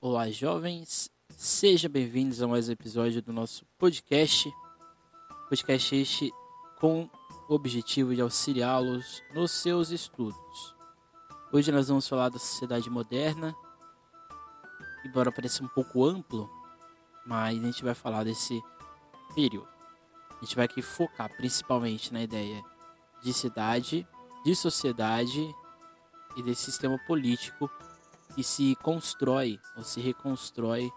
Olá, jovens, sejam bem-vindos a mais um episódio do nosso podcast. Podcast este com o objetivo de auxiliá-los nos seus estudos. Hoje nós vamos falar da sociedade moderna, embora pareça um pouco amplo, mas a gente vai falar desse período. A gente vai aqui focar principalmente na ideia de cidade, de sociedade e desse sistema político que se constrói ou se reconstrói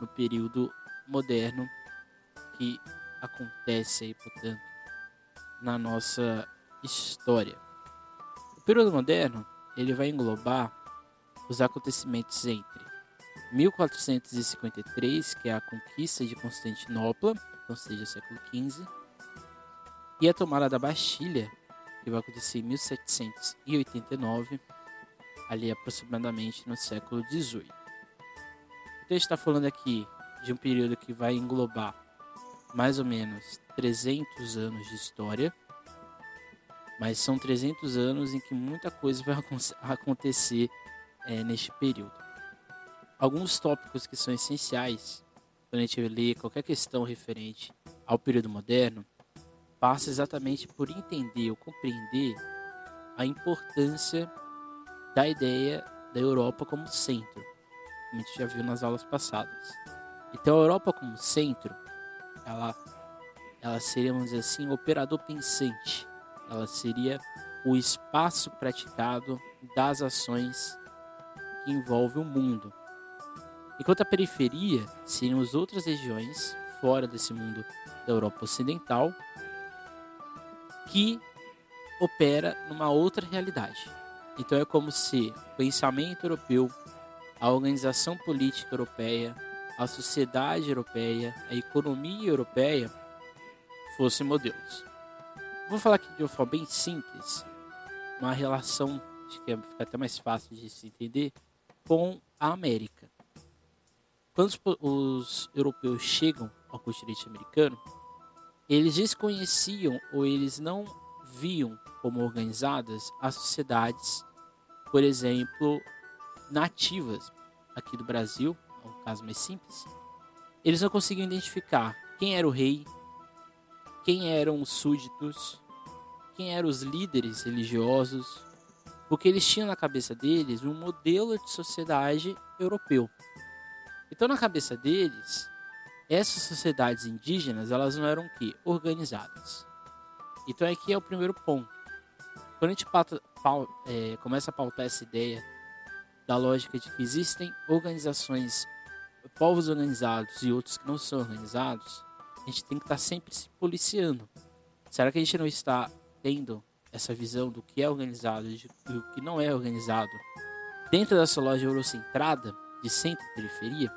no período moderno que acontece aí, portanto, na nossa história. O período moderno ele vai englobar os acontecimentos entre 1453, que é a conquista de Constantinopla, ou seja, século XV, e a tomada da Bastilha, que vai acontecer em 1789, ali aproximadamente no século XVIII. A gente está falando aqui de um período que vai englobar mais ou menos 300 anos de história, mas são 300 anos em que muita coisa vai acontecer é, neste período. Alguns tópicos que são essenciais quando a gente lê qualquer questão referente ao período moderno passa exatamente por entender ou compreender a importância da ideia da Europa como centro, como a gente já viu nas aulas passadas. Então, a Europa como centro, ela, ela seria, vamos dizer assim, o operador pensante. Ela seria o espaço praticado das ações que envolvem o mundo. Enquanto a periferia seriam as outras regiões fora desse mundo da Europa Ocidental que opera numa outra realidade. Então é como se o pensamento europeu, a organização política europeia, a sociedade europeia, a economia europeia fossem modelos. Vou falar aqui de uma forma bem simples, uma relação, que fica até mais fácil de se entender, com a América. Quando os europeus chegam ao continente americano, eles desconheciam ou eles não viam como organizadas as sociedades, por exemplo, nativas aqui do Brasil, é um caso mais simples. Eles não conseguiam identificar quem era o rei, quem eram os súditos, quem eram os líderes religiosos, porque eles tinham na cabeça deles um modelo de sociedade europeu. Então, na cabeça deles, essas sociedades indígenas elas não eram que organizadas. Então aqui é o primeiro ponto. Quando a gente pauta, pauta, é, começa a pautar essa ideia da lógica de que existem organizações, povos organizados e outros que não são organizados, a gente tem que estar sempre se policiando. Será que a gente não está tendo essa visão do que é organizado e do que não é organizado dentro dessa loja eurocentrada de centro e periferia?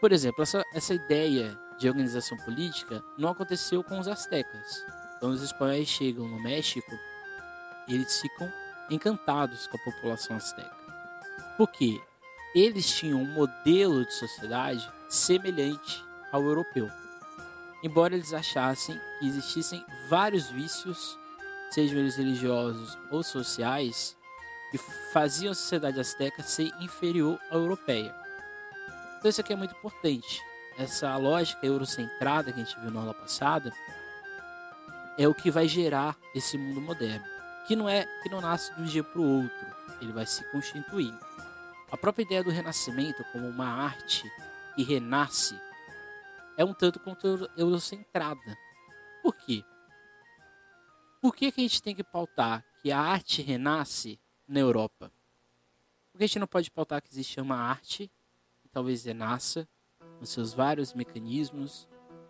Por exemplo, essa, essa ideia de organização política não aconteceu com os astecas. Quando os espanhóis chegam no México, eles ficam encantados com a população asteca. Porque eles tinham um modelo de sociedade semelhante ao europeu. Embora eles achassem que existissem vários vícios, sejam eles religiosos ou sociais, que faziam a sociedade asteca ser inferior à europeia. Então isso aqui é muito importante. Essa lógica eurocentrada que a gente viu na aula passada é o que vai gerar esse mundo moderno, que não é que não nasce de um dia para o outro, ele vai se constituindo. A própria ideia do renascimento como uma arte que renasce é um tanto quanto eurocentrada. Por quê? Por que, que a gente tem que pautar que a arte renasce na Europa? Porque a gente não pode pautar que existe uma arte que talvez renasça nos seus vários mecanismos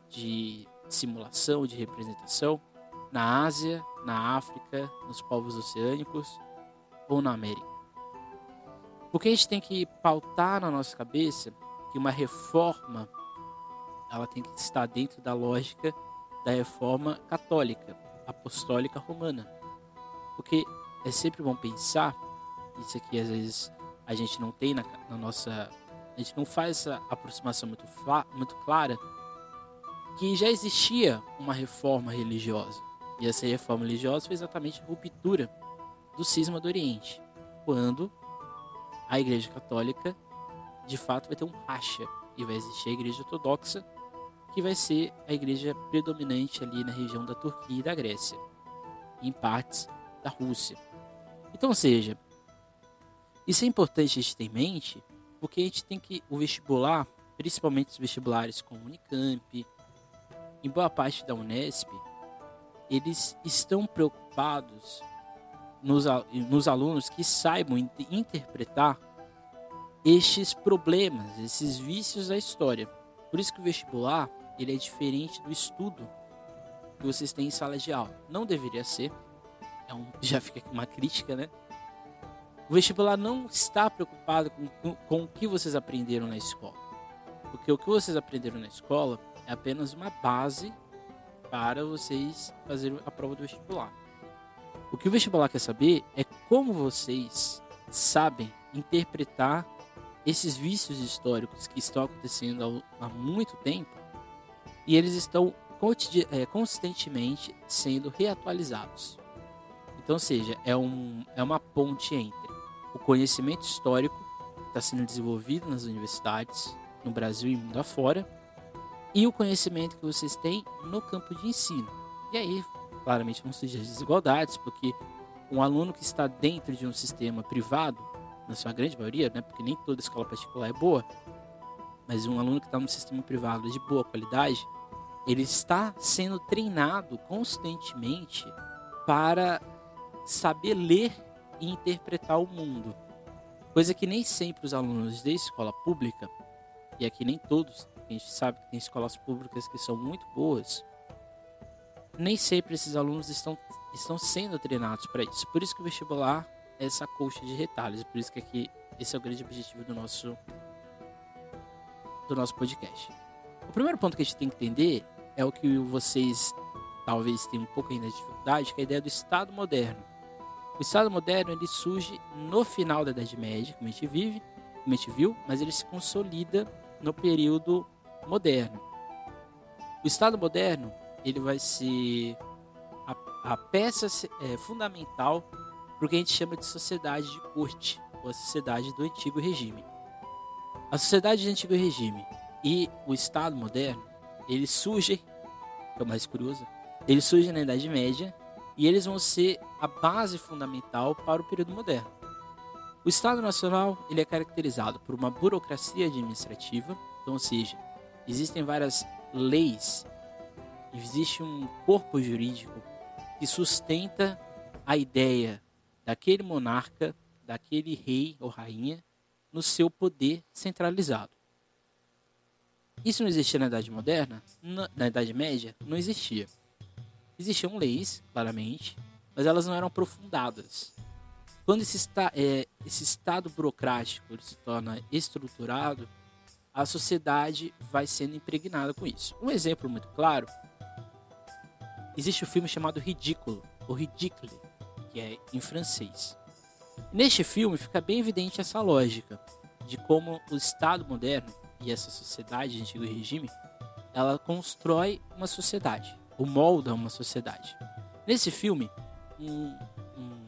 de simulação, de representação, na Ásia, na África, nos povos oceânicos ou na América. Porque a gente tem que pautar na nossa cabeça que uma reforma ela tem que estar dentro da lógica da reforma católica, apostólica romana. Porque é sempre bom pensar, isso aqui às vezes a gente não tem na, na nossa a gente não faz essa aproximação muito, muito clara, que já existia uma reforma religiosa. E essa reforma religiosa foi exatamente a ruptura do cisma do Oriente, quando a Igreja Católica de fato vai ter um racha e vai existir a igreja ortodoxa, que vai ser a igreja predominante ali na região da Turquia e da Grécia, em partes da Rússia. Então, ou seja, isso é importante a gente ter em mente, porque a gente tem que o vestibular, principalmente os vestibulares como Unicamp, em boa parte da Unesp, eles estão preocupados nos, nos alunos que saibam interpretar estes problemas, esses vícios da história. Por isso que o vestibular ele é diferente do estudo que vocês têm em sala de aula. Não deveria ser. É um, já fica aqui uma crítica, né? O vestibular não está preocupado com, com, o que vocês aprenderam na escola. Porque o que vocês aprenderam na escola é apenas uma base para vocês fazerem a prova do vestibular. O que o vestibular quer saber é como vocês sabem interpretar esses vícios históricos que estão acontecendo há muito tempo e eles estão é, constantemente sendo reatualizados. Então, seja, é, um, é uma ponte entre o conhecimento histórico está sendo desenvolvido nas universidades, no Brasil e mundo afora, e o conhecimento que vocês têm no campo de ensino. E aí, claramente, vão surgir desigualdades, porque um aluno que está dentro de um sistema privado, na sua grande maioria, né, porque nem toda escola particular é boa, mas um aluno que está num sistema privado de boa qualidade, ele está sendo treinado constantemente para saber ler e interpretar o mundo. Coisa que nem sempre os alunos de escola pública, e aqui nem todos a gente sabe que tem escolas públicas que são muito boas, nem sempre esses alunos estão, estão sendo treinados para isso. Por isso que o vestibular é essa coxa de retalhos, por isso que aqui esse é o grande objetivo do nosso do nosso podcast. O primeiro ponto que a gente tem que entender é o que vocês talvez tenham um pouco ainda de dificuldade, que é a ideia do Estado moderno. O Estado moderno ele surge no final da Idade Média, como a gente vive, como a gente viu, mas ele se consolida no período moderno. O Estado moderno ele vai ser a, a peça é, fundamental para o que a gente chama de sociedade de corte, ou a sociedade do antigo regime. A sociedade do antigo regime e o Estado moderno, eles surgem, que é o mais curioso, eles surgem na Idade Média e eles vão ser a base fundamental para o período moderno. O Estado Nacional ele é caracterizado por uma burocracia administrativa, então, ou seja, existem várias leis, existe um corpo jurídico que sustenta a ideia daquele monarca, daquele rei ou rainha, no seu poder centralizado. Isso não existia na Idade Moderna? Na, na Idade Média? Não existia. Existiam leis, claramente, mas elas não eram aprofundadas. Quando esse, esta, é, esse estado burocrático se torna estruturado, a sociedade vai sendo impregnada com isso. Um exemplo muito claro, existe um filme chamado Ridículo, ou Ridicule, que é em francês. Neste filme fica bem evidente essa lógica de como o Estado moderno e essa sociedade de antigo regime, ela constrói uma sociedade, ou molda uma sociedade. Nesse filme, um, um,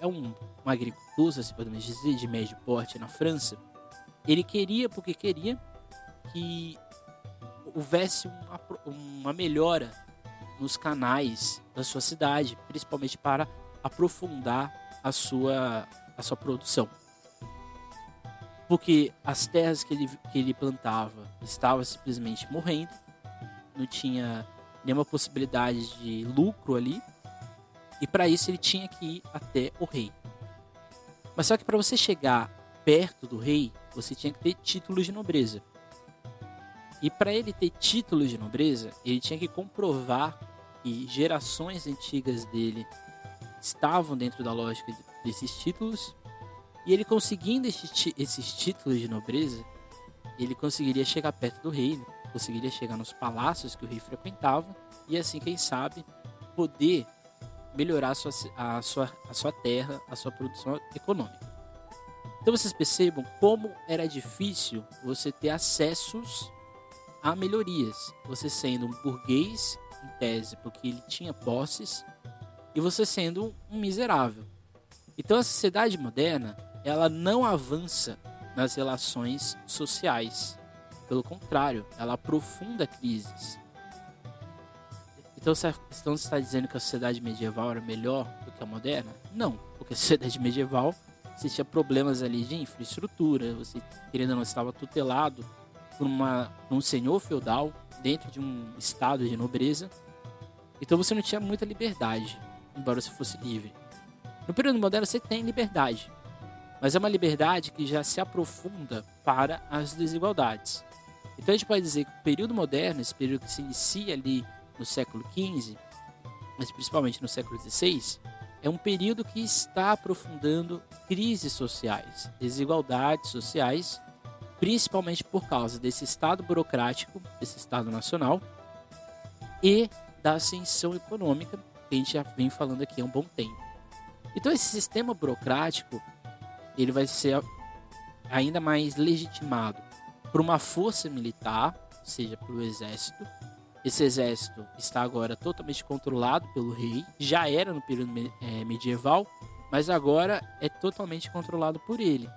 é um, um agricultor, se podemos dizer, de médio porte na França, ele queria, porque queria, que houvesse uma, uma melhora nos canais da sua cidade, principalmente para aprofundar a sua, a sua produção. Porque as terras que ele, que ele plantava estavam simplesmente morrendo, não tinha nenhuma possibilidade de lucro ali, e para isso ele tinha que ir até o rei. Mas só que para você chegar perto do rei, você tinha que ter títulos de nobreza. E para ele ter títulos de nobreza, ele tinha que comprovar que gerações antigas dele estavam dentro da lógica desses títulos. E ele conseguindo esses títulos de nobreza, ele conseguiria chegar perto do rei, conseguiria chegar nos palácios que o rei frequentava e assim, quem sabe, poder melhorar a sua, a sua, a sua terra, a sua produção econômica. Então vocês percebam como era difícil você ter acessos a melhorias. Você sendo um burguês, em tese, porque ele tinha posses, e você sendo um miserável. Então a sociedade moderna, ela não avança nas relações sociais. Pelo contrário, ela aprofunda crises. Então, você está dizendo que a sociedade medieval era melhor do que a moderna? Não, porque a sociedade medieval você tinha problemas ali de infraestrutura, você, querendo ou não, estava tutelado por, uma, um senhor feudal dentro de um estado de nobreza. Então você não tinha muita liberdade, embora você fosse livre. No período moderno você tem liberdade, mas é uma liberdade que já se aprofunda para as desigualdades. Então a gente pode dizer que o período moderno, esse período que se inicia ali no século XV, mas principalmente no século XVI, é um período que está aprofundando crises sociais, desigualdades sociais, principalmente por causa desse Estado burocrático, desse Estado nacional, e da ascensão econômica, que a gente já vem falando aqui há um bom tempo. Então esse sistema burocrático, ele vai ser ainda mais legitimado por uma força militar, ou seja, pelo exército, esse exército está agora totalmente controlado pelo rei, já era no período é, medieval, mas agora é totalmente controlado por ele.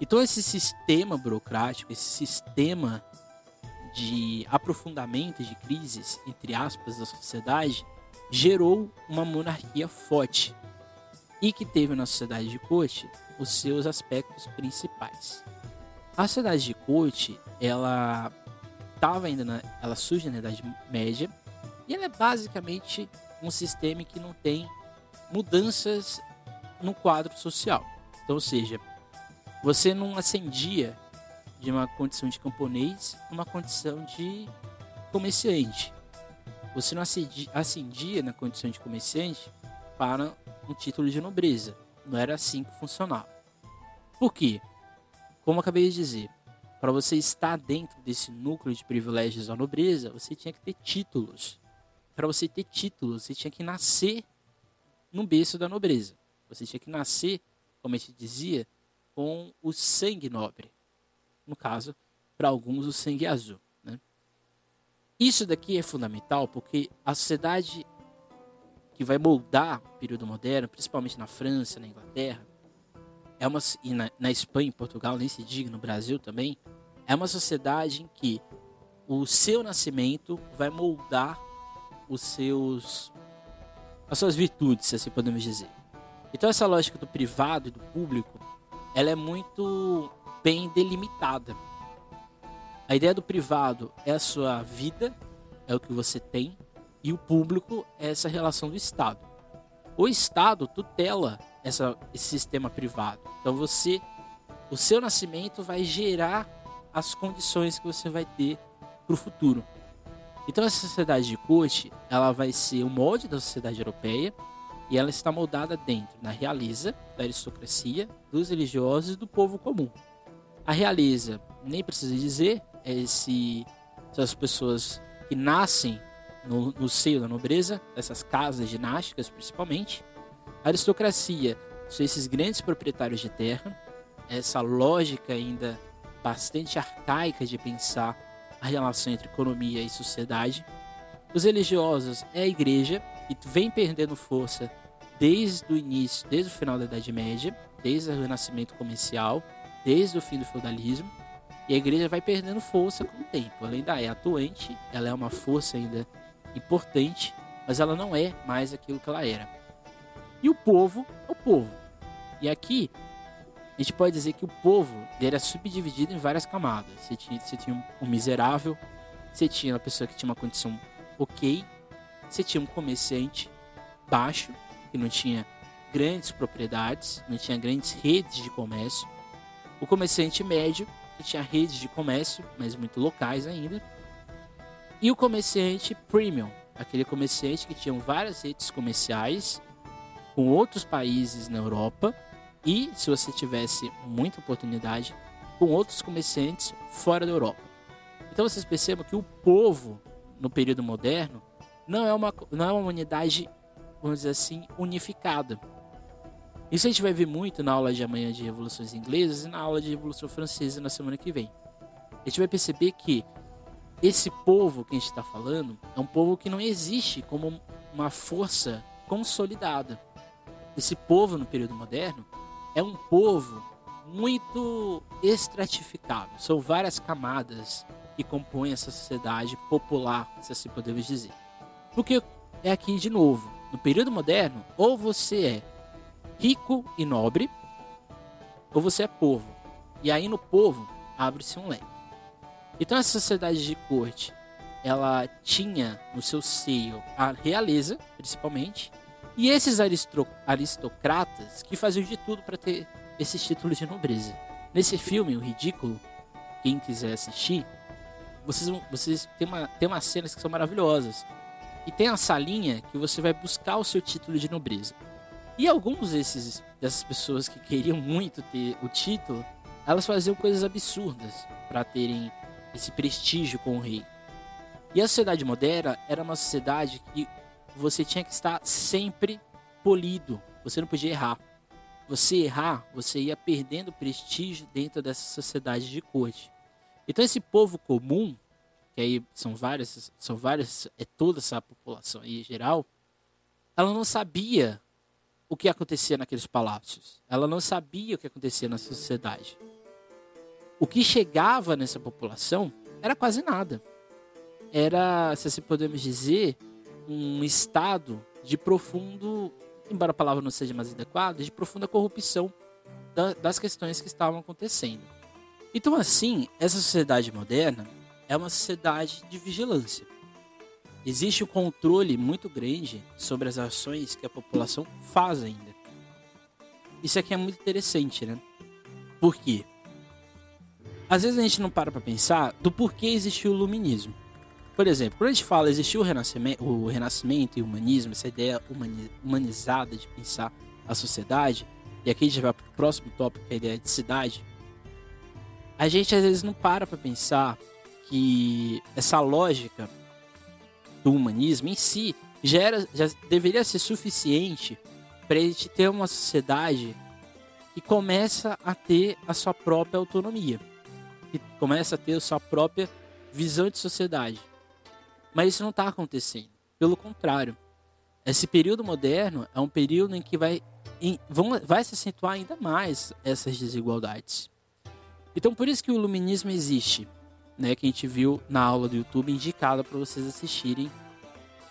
Então, esse sistema burocrático, esse sistema de aprofundamento de crises, entre aspas, da sociedade, gerou uma monarquia forte e que teve na sociedade de corte os seus aspectos principais. A sociedade de corte, ela estava ainda na, ela surge na Idade Média e ela é basicamente um sistema que não tem mudanças no quadro social. Então, ou seja, você não ascendia de uma condição de camponês uma condição de comerciante. Você não ascendia na condição de comerciante para um título de nobreza. Não era assim que funcionava. Por quê? Como acabei de dizer, para você estar dentro desse núcleo de privilégios da nobreza, você tinha que ter títulos. Para você ter títulos, você tinha que nascer no berço da nobreza. Você tinha que nascer, como a gente dizia, com o sangue nobre. No caso, para alguns, o sangue azul. Né? Isso daqui é fundamental porque a sociedade que vai moldar o período moderno, principalmente na França, na Inglaterra, é uma, e na, na Espanha, em Portugal, nem se diga, no Brasil também, é uma sociedade em que o seu nascimento vai moldar os seus as suas virtudes, se assim podemos dizer. Então essa lógica do privado e do público, ela é muito bem delimitada. A ideia do privado é a sua vida, é o que você tem, e o público é essa relação do Estado. O Estado tutela essa, esse sistema privado. Então você, o seu nascimento vai gerar as condições que você vai ter para o futuro. Então essa sociedade de corte, ela vai ser o molde da sociedade europeia e ela está moldada dentro da realeza, da aristocracia, dos religiosos e do povo comum. A realeza, nem precisa dizer, é esse, as pessoas que nascem no, no seio da nobreza, dessas casas dinásticas principalmente. A aristocracia são esses grandes proprietários de terra, essa lógica ainda bastante arcaica de pensar a relação entre economia e sociedade. Os religiosos é a igreja, que vem perdendo força desde o início, desde o final da Idade Média, desde o renascimento comercial, desde o fim do feudalismo. E a igreja vai perdendo força com o tempo. Ela ainda é atuante, ela é uma força ainda importante, mas ela não é mais aquilo que ela era. E o povo é o povo. E aqui a gente pode dizer que o povo era subdividido em várias camadas. Você tinha, você tinha um miserável, você tinha uma pessoa que tinha uma condição ok, você tinha um comerciante baixo, que não tinha grandes propriedades, não tinha grandes redes de comércio, o comerciante médio, que tinha redes de comércio, mas muito locais ainda, e o comerciante premium, aquele comerciante que tinha várias redes comerciais com outros países na Europa e, se você tivesse muita oportunidade, com outros comerciantes fora da Europa. Então vocês percebam que o povo, no período moderno, não é uma, não é uma unidade, vamos dizer assim, unificada. Isso a gente vai ver muito na aula de amanhã de Revoluções Inglesas e na aula de Revolução Francesa na semana que vem. A gente vai perceber que esse povo que a gente está falando é um povo que não existe como uma força consolidada. Esse povo no período moderno é um povo muito estratificado. São várias camadas que compõem essa sociedade popular, se assim podemos dizer. Porque é aqui de novo, no período moderno, ou você é rico e nobre, ou você é povo. E aí no povo abre-se um leque. Então essa sociedade de corte, ela tinha no seu seio a realeza, principalmente, e esses aristocratas que faziam de tudo para ter esses títulos de nobreza. Nesse filme, o Ridículo, quem quiser assistir, vocês, vocês tem, uma, tem umas cenas que são maravilhosas. E tem a salinha que você vai buscar o seu título de nobreza. E alguns desses, dessas pessoas que queriam muito ter o título, elas faziam coisas absurdas para terem esse prestígio com o rei. E a sociedade moderna era uma sociedade que você tinha que estar sempre polido, você não podia errar. Você errar, você ia perdendo prestígio dentro dessa sociedade de corte. Então esse povo comum, que aí são várias, são várias, é toda essa população aí em geral, ela não sabia o que acontecia naqueles palácios. Ela não sabia o que acontecia na sociedade. O que chegava nessa população era quase nada. Era, se assim podemos dizer, um estado de profundo, embora a palavra não seja mais adequada, de profunda corrupção das questões que estavam acontecendo. Então, assim, essa sociedade moderna é uma sociedade de vigilância. Existe um controle muito grande sobre as ações que a população faz ainda. Isso aqui é muito interessante, né? Por quê? Às vezes a gente não para para pensar do porquê existiu o iluminismo. Por exemplo, quando a gente fala existiu o renascimento, o renascimento e o humanismo, essa ideia humanizada de pensar a sociedade, e aqui a gente vai para o próximo tópico, que é a ideia de cidade, a gente às vezes não para para pensar que essa lógica do humanismo em si já, era, já deveria ser suficiente para a gente ter uma sociedade que começa a ter a sua própria autonomia, que começa a ter a sua própria visão de sociedade. Mas isso não está acontecendo. Pelo contrário, esse período moderno é um período em que vai, em, vão, vai se acentuar ainda mais essas desigualdades. Então, por isso que o iluminismo existe né, que a gente viu na aula do YouTube, indicada para vocês assistirem.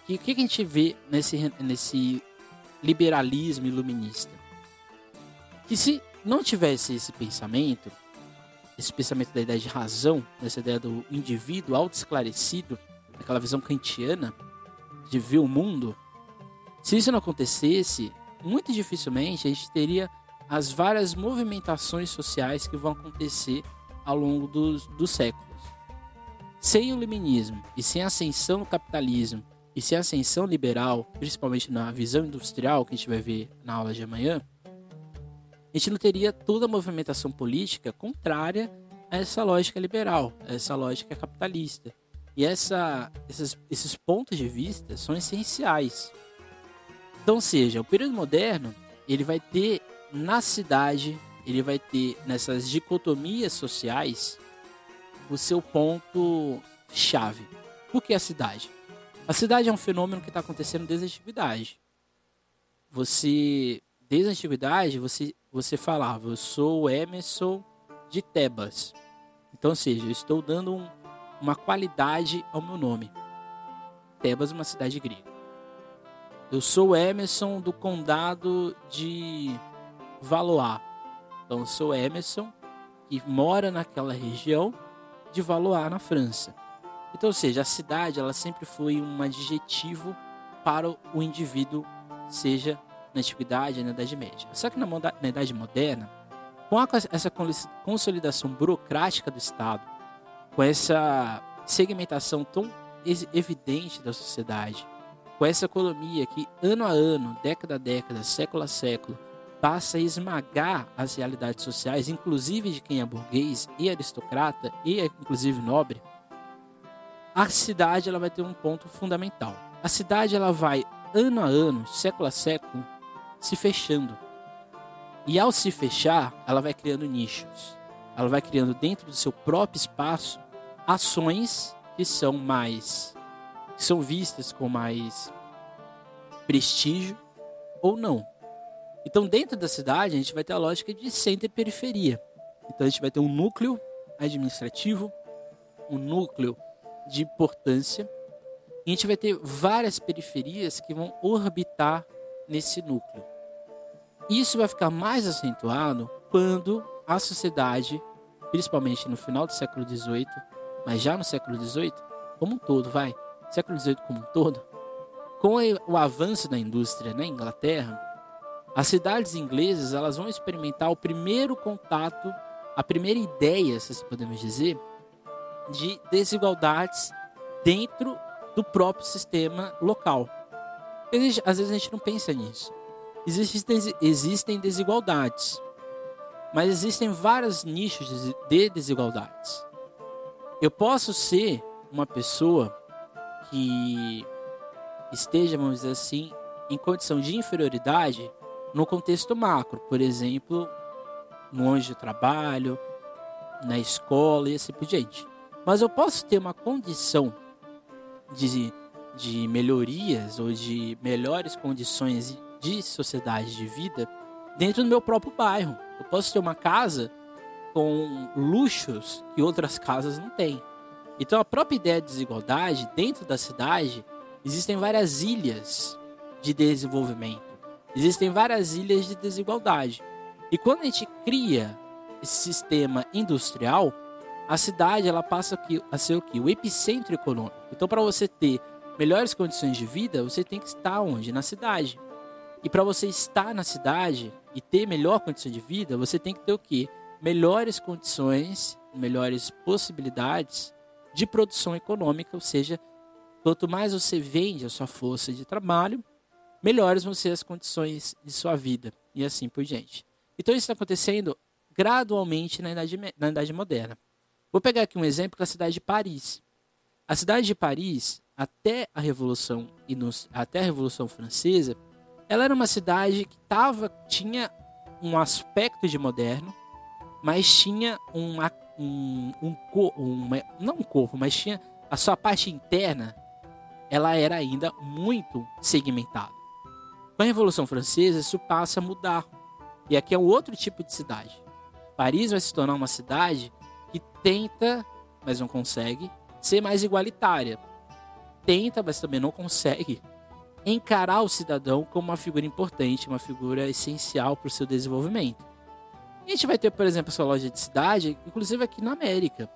E o que, a gente vê nesse, nesse liberalismo iluminista? Que se não tivesse esse pensamento, esse pensamento da ideia de razão, essa ideia do indivíduo auto-esclarecido, aquela visão kantiana de ver o mundo, se isso não acontecesse, muito dificilmente a gente teria as várias movimentações sociais que vão acontecer ao longo dos, dos séculos. Sem o iluminismo e sem a ascensão do capitalismo e sem a ascensão liberal, principalmente na visão industrial que a gente vai ver na aula de amanhã, a gente não teria toda a movimentação política contrária a essa lógica liberal, a essa lógica capitalista. E essa, esses, esses pontos de vista são essenciais. Então, seja, o período moderno ele vai ter na cidade, ele vai ter nessas dicotomias sociais o seu ponto chave. Por que a cidade? A cidade é um fenômeno que está acontecendo desde a antiguidade. Você, desde a antiguidade, você, você falava, eu sou Emerson de Tebas. Então, ou seja, eu estou dando um, uma qualidade ao meu nome. Tebas uma cidade grega. Eu sou Emerson do condado de Valois. Então, eu sou Emerson, que mora naquela região de Valois, na França. Então, ou seja, a cidade ela sempre foi um adjetivo para o indivíduo, seja na antiguidade, na Idade Média. Só que na, na Idade Moderna, com a, essa consolidação burocrática do Estado, com essa segmentação tão evidente da sociedade, com essa economia que ano a ano, década a década, século a século, passa a esmagar as realidades sociais, inclusive de quem é burguês e aristocrata e inclusive nobre, a cidade ela vai ter um ponto fundamental. A cidade ela vai ano a ano, século a século, se fechando. E ao se fechar, ela vai criando nichos. Ela vai criando dentro do seu próprio espaço ações que são mais que são vistas com mais prestígio ou não. Então, dentro da cidade, a gente vai ter a lógica de centro e periferia. Então, a gente vai ter um núcleo administrativo, um núcleo de importância, e a gente vai ter várias periferias que vão orbitar nesse núcleo. Isso vai ficar mais acentuado quando a sociedade, principalmente no final do século XVIII, mas já no século XVIII, como um todo, vai, século XVIII como um todo, com o avanço da indústria na Inglaterra, as cidades inglesas elas vão experimentar o primeiro contato, a primeira ideia, se assim podemos dizer, de desigualdades dentro do próprio sistema local. Às vezes a gente não pensa nisso. Existem, existem desigualdades, mas existem vários nichos de desigualdades. Eu posso ser uma pessoa que esteja, vamos dizer assim, em condição de inferioridade no contexto macro, por exemplo, longe de trabalho, na escola e assim por diante. Mas eu posso ter uma condição de, de melhorias ou de melhores condições de sociedade de vida dentro do meu próprio bairro. Eu posso ter uma casa com luxos que outras casas não têm. Então a própria ideia de desigualdade dentro da cidade existem várias ilhas de desenvolvimento. Existem várias ilhas de desigualdade. E quando a gente cria esse sistema industrial, a cidade ela passa a ser o que? O epicentro econômico. Então, para você ter melhores condições de vida, você tem que estar onde? Na cidade. E para você estar na cidade e ter melhor condição de vida, você tem que ter o que? Melhores condições, melhores possibilidades de produção econômica, ou seja, quanto mais você vende a sua força de trabalho, melhores vão ser as condições de sua vida e assim por diante. Então isso está acontecendo gradualmente na idade, na idade moderna. Vou pegar aqui um exemplo da cidade de Paris. A cidade de Paris, até a Revolução até a Revolução Francesa, ela era uma cidade que tava, tinha um aspecto de moderno, mas tinha um, um, um, um não um corpo, mas tinha a sua parte interna, ela era ainda muito segmentada. Com a Revolução Francesa, isso passa a mudar. E aqui é um outro tipo de cidade. Paris vai se tornar uma cidade que tenta, mas não consegue, ser mais igualitária. Tenta, mas também não consegue encarar o cidadão como uma figura importante, uma figura essencial para o seu desenvolvimento. A gente vai ter, por exemplo, essa loja de cidade, inclusive aqui na América.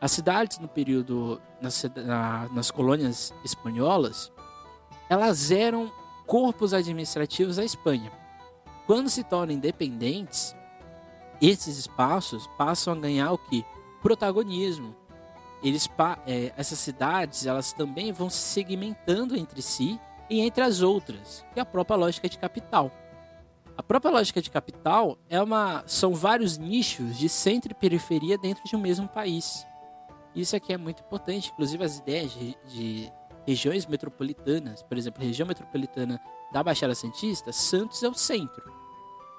As cidades no período, nas, na, nas colônias espanholas, elas eram corpos administrativos da Espanha. Quando se tornam independentes, esses espaços passam a ganhar o que? Protagonismo. Eles, é, essas cidades elas também vão se segmentando entre si e entre as outras, que é a própria lógica de capital. A própria lógica de capital é uma, são vários nichos de centro e periferia dentro de um mesmo país. Isso aqui é muito importante, inclusive as ideias de, de regiões metropolitanas, por exemplo, região metropolitana da Baixada Santista, Santos é o centro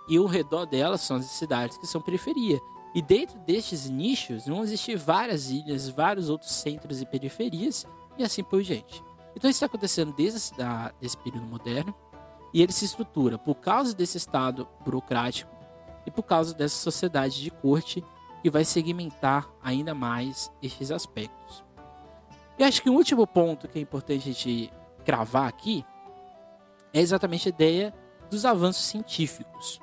e ao redor delas são as cidades que são periferia. E dentro destes nichos vão existir várias ilhas, vários outros centros e periferias e assim por diante. Então isso está acontecendo desde esse período moderno e ele se estrutura por causa desse estado burocrático e por causa dessa sociedade de corte que vai segmentar ainda mais estes aspectos. E acho que o último ponto que é importante a gente cravar aqui é exatamente a ideia dos avanços científicos.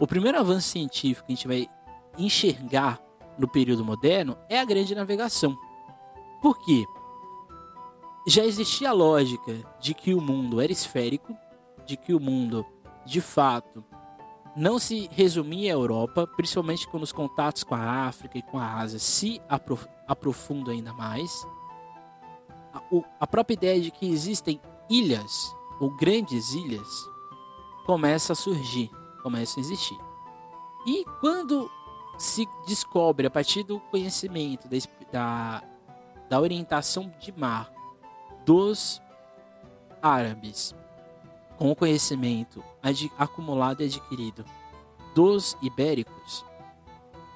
O primeiro avanço científico que a gente vai enxergar no período moderno é a grande navegação. Por quê? Já existia a lógica de que o mundo era esférico, de que o mundo, de fato, não se resumia à Europa, principalmente quando os contatos com a África e com a Ásia se aprofundam ainda mais. A própria ideia de que existem ilhas ou grandes ilhas começa a surgir começam a existir. E quando se descobre, a partir do conhecimento, da, da orientação de mar dos árabes, com o conhecimento acumulado e adquirido dos ibéricos,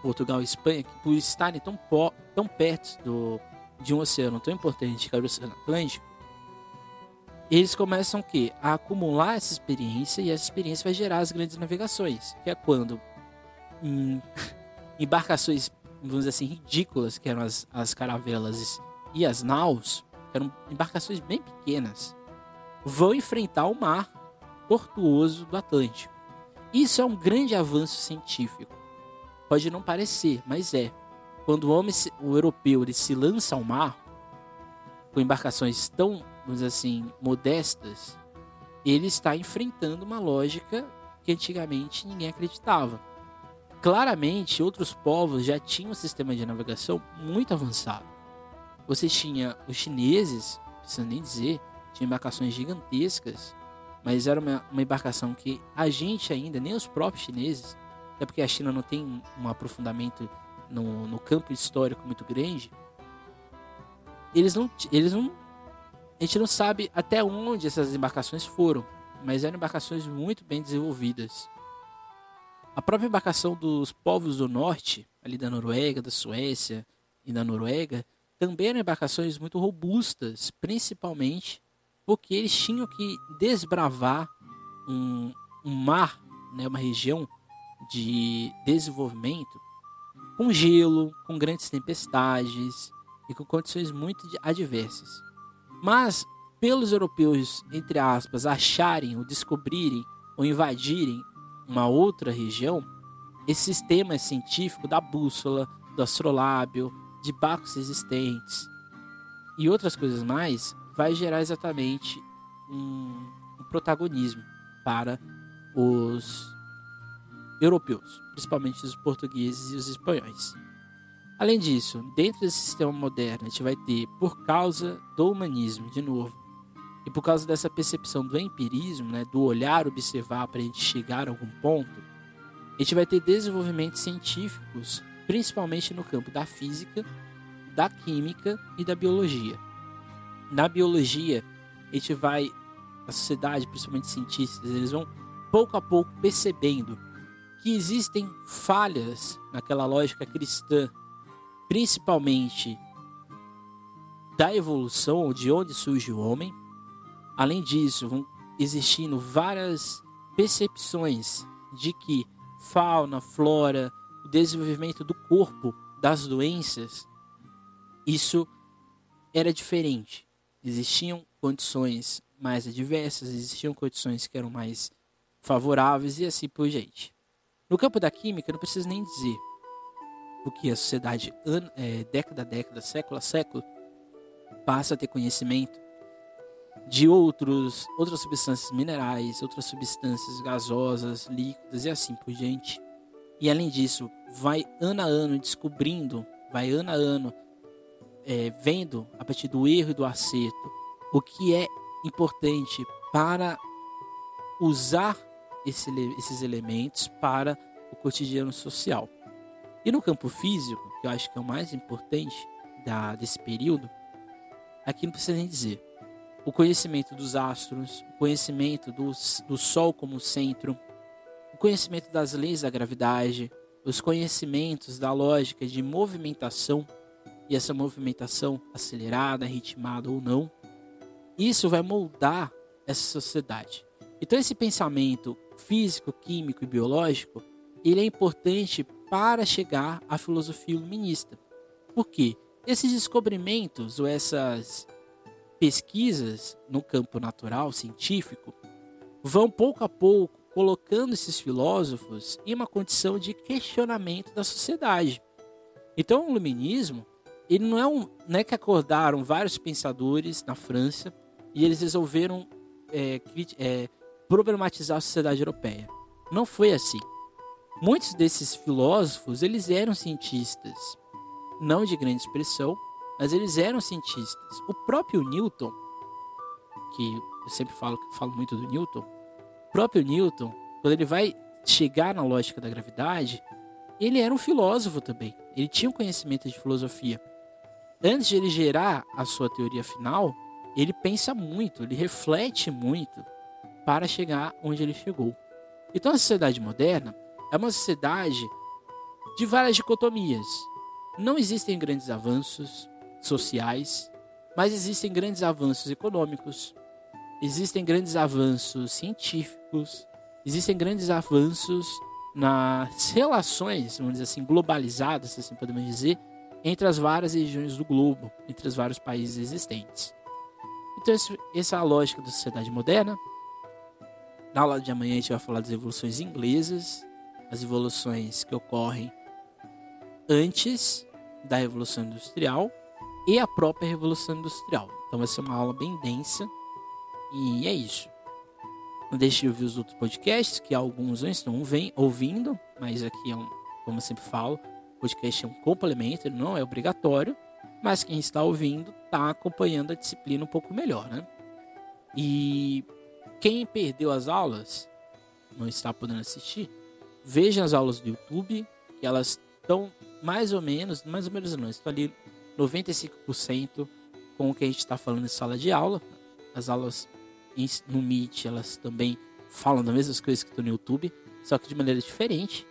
Portugal e Espanha, que por estarem tão, tão perto do, de um oceano tão importante que é o Oceano Atlântico, eles começam o quê? A acumular essa experiência e essa experiência vai gerar as grandes navegações, que é quando em embarcações, vamos dizer assim, ridículas, que eram as, as caravelas e as naus, que eram embarcações bem pequenas, vão enfrentar o mar tortuoso do Atlântico. Isso é um grande avanço científico. Pode não parecer, mas é. Quando o homem, o europeu, ele se lança ao mar com embarcações tão, vamos dizer assim, modestas, ele está enfrentando uma lógica que antigamente ninguém acreditava. Claramente, outros povos já tinham um sistema de navegação muito avançado. Você tinha os chineses, precisa nem dizer, tinha embarcações gigantescas mas era uma, uma embarcação que a gente ainda, nem os próprios chineses, até porque a China não tem um aprofundamento no, no campo histórico muito grande, eles não, eles não. A gente não sabe até onde essas embarcações foram, mas eram embarcações muito bem desenvolvidas. A própria embarcação dos povos do norte, ali da Noruega, da Suécia e da Noruega, também eram embarcações muito robustas, principalmente porque eles tinham que desbravar um, um mar, né, uma região de desenvolvimento com gelo, com grandes tempestades e com condições muito adversas. Mas, pelos europeus, entre aspas, acharem ou descobrirem ou invadirem uma outra região, esse sistema científico da bússola, do astrolábio, de barcos existentes e outras coisas mais vai gerar exatamente um, um protagonismo para os europeus, principalmente os portugueses e os espanhóis. Além disso, dentro desse sistema moderno, a gente vai ter, por causa do humanismo, de novo, e por causa dessa percepção do empirismo, né, do olhar, observar para a gente chegar a algum ponto, a gente vai ter desenvolvimentos científicos, principalmente no campo da física, da química e da biologia na biologia, a gente vai, a sociedade, principalmente cientistas, eles vão pouco a pouco percebendo que existem falhas naquela lógica cristã, principalmente da evolução, de onde surge o homem. Além disso, vão existindo várias percepções de que fauna, flora, o desenvolvimento do corpo, das doenças, isso era diferente existiam condições mais adversas, existiam condições que eram mais favoráveis e assim por diante. No campo da química, não preciso nem dizer porque a sociedade, é, década a década, século a século, passa a ter conhecimento de outros, outras substâncias minerais, outras substâncias gasosas, líquidas e assim por diante. E além disso, vai ano a ano descobrindo, vai ano a ano é, vendo a partir do erro e do acerto o que é importante para usar esse, esses elementos para o cotidiano social. E no campo físico, que eu acho que é o mais importante da, desse período, aqui não precisa nem dizer. O conhecimento dos astros, o conhecimento do, do Sol como centro, o conhecimento das leis da gravidade, os conhecimentos da lógica de movimentação e essa movimentação acelerada, ritmada ou não, isso vai moldar essa sociedade. Então esse pensamento físico, químico e biológico, ele é importante para chegar à filosofia iluminista. Por quê? Esses descobrimentos ou essas pesquisas no campo natural, científico, vão pouco a pouco colocando esses filósofos em uma condição de questionamento da sociedade. Então, o iluminismo ele não é um, não é que acordaram vários pensadores na França e eles resolveram é, é, problematizar a sociedade europeia. Não foi assim. Muitos desses filósofos eles eram cientistas, não de grande expressão, mas eles eram cientistas. O próprio Newton, que eu sempre falo, falo muito do Newton, próprio Newton, quando ele vai chegar na lógica da gravidade, ele era um filósofo também. Ele tinha um conhecimento de filosofia antes de ele gerar a sua teoria final, ele pensa muito, ele reflete muito para chegar onde ele chegou. Então a sociedade moderna é uma sociedade de várias dicotomias. Não existem grandes avanços sociais, mas existem grandes avanços econômicos, existem grandes avanços científicos, existem grandes avanços nas relações, vamos dizer assim, globalizadas, assim podemos dizer, entre as várias regiões do globo, entre os vários países existentes. Então, essa é a lógica da sociedade moderna. Na aula de amanhã a gente vai falar das evoluções inglesas, as evoluções que ocorrem antes da Revolução Industrial e a própria Revolução Industrial. Então vai ser uma aula bem densa e é isso. Não deixe de ouvir os outros podcasts, que alguns não estão ouvindo, mas aqui é um, como eu sempre falo, podcast é um complemento, não é obrigatório, mas quem está ouvindo está acompanhando a disciplina um pouco melhor, né? E quem perdeu as aulas, não está podendo assistir, veja as aulas do YouTube, que elas estão mais ou menos, mais ou menos não, estão ali 95% com o que a gente está falando em sala de aula. As aulas no Meet, elas também falam das mesmas coisas que estão no YouTube, só que de maneira diferente.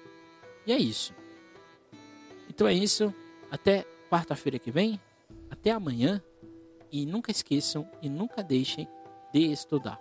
E é isso. Então é isso. Até quarta-feira que vem. Até amanhã. E nunca esqueçam e nunca deixem de estudar.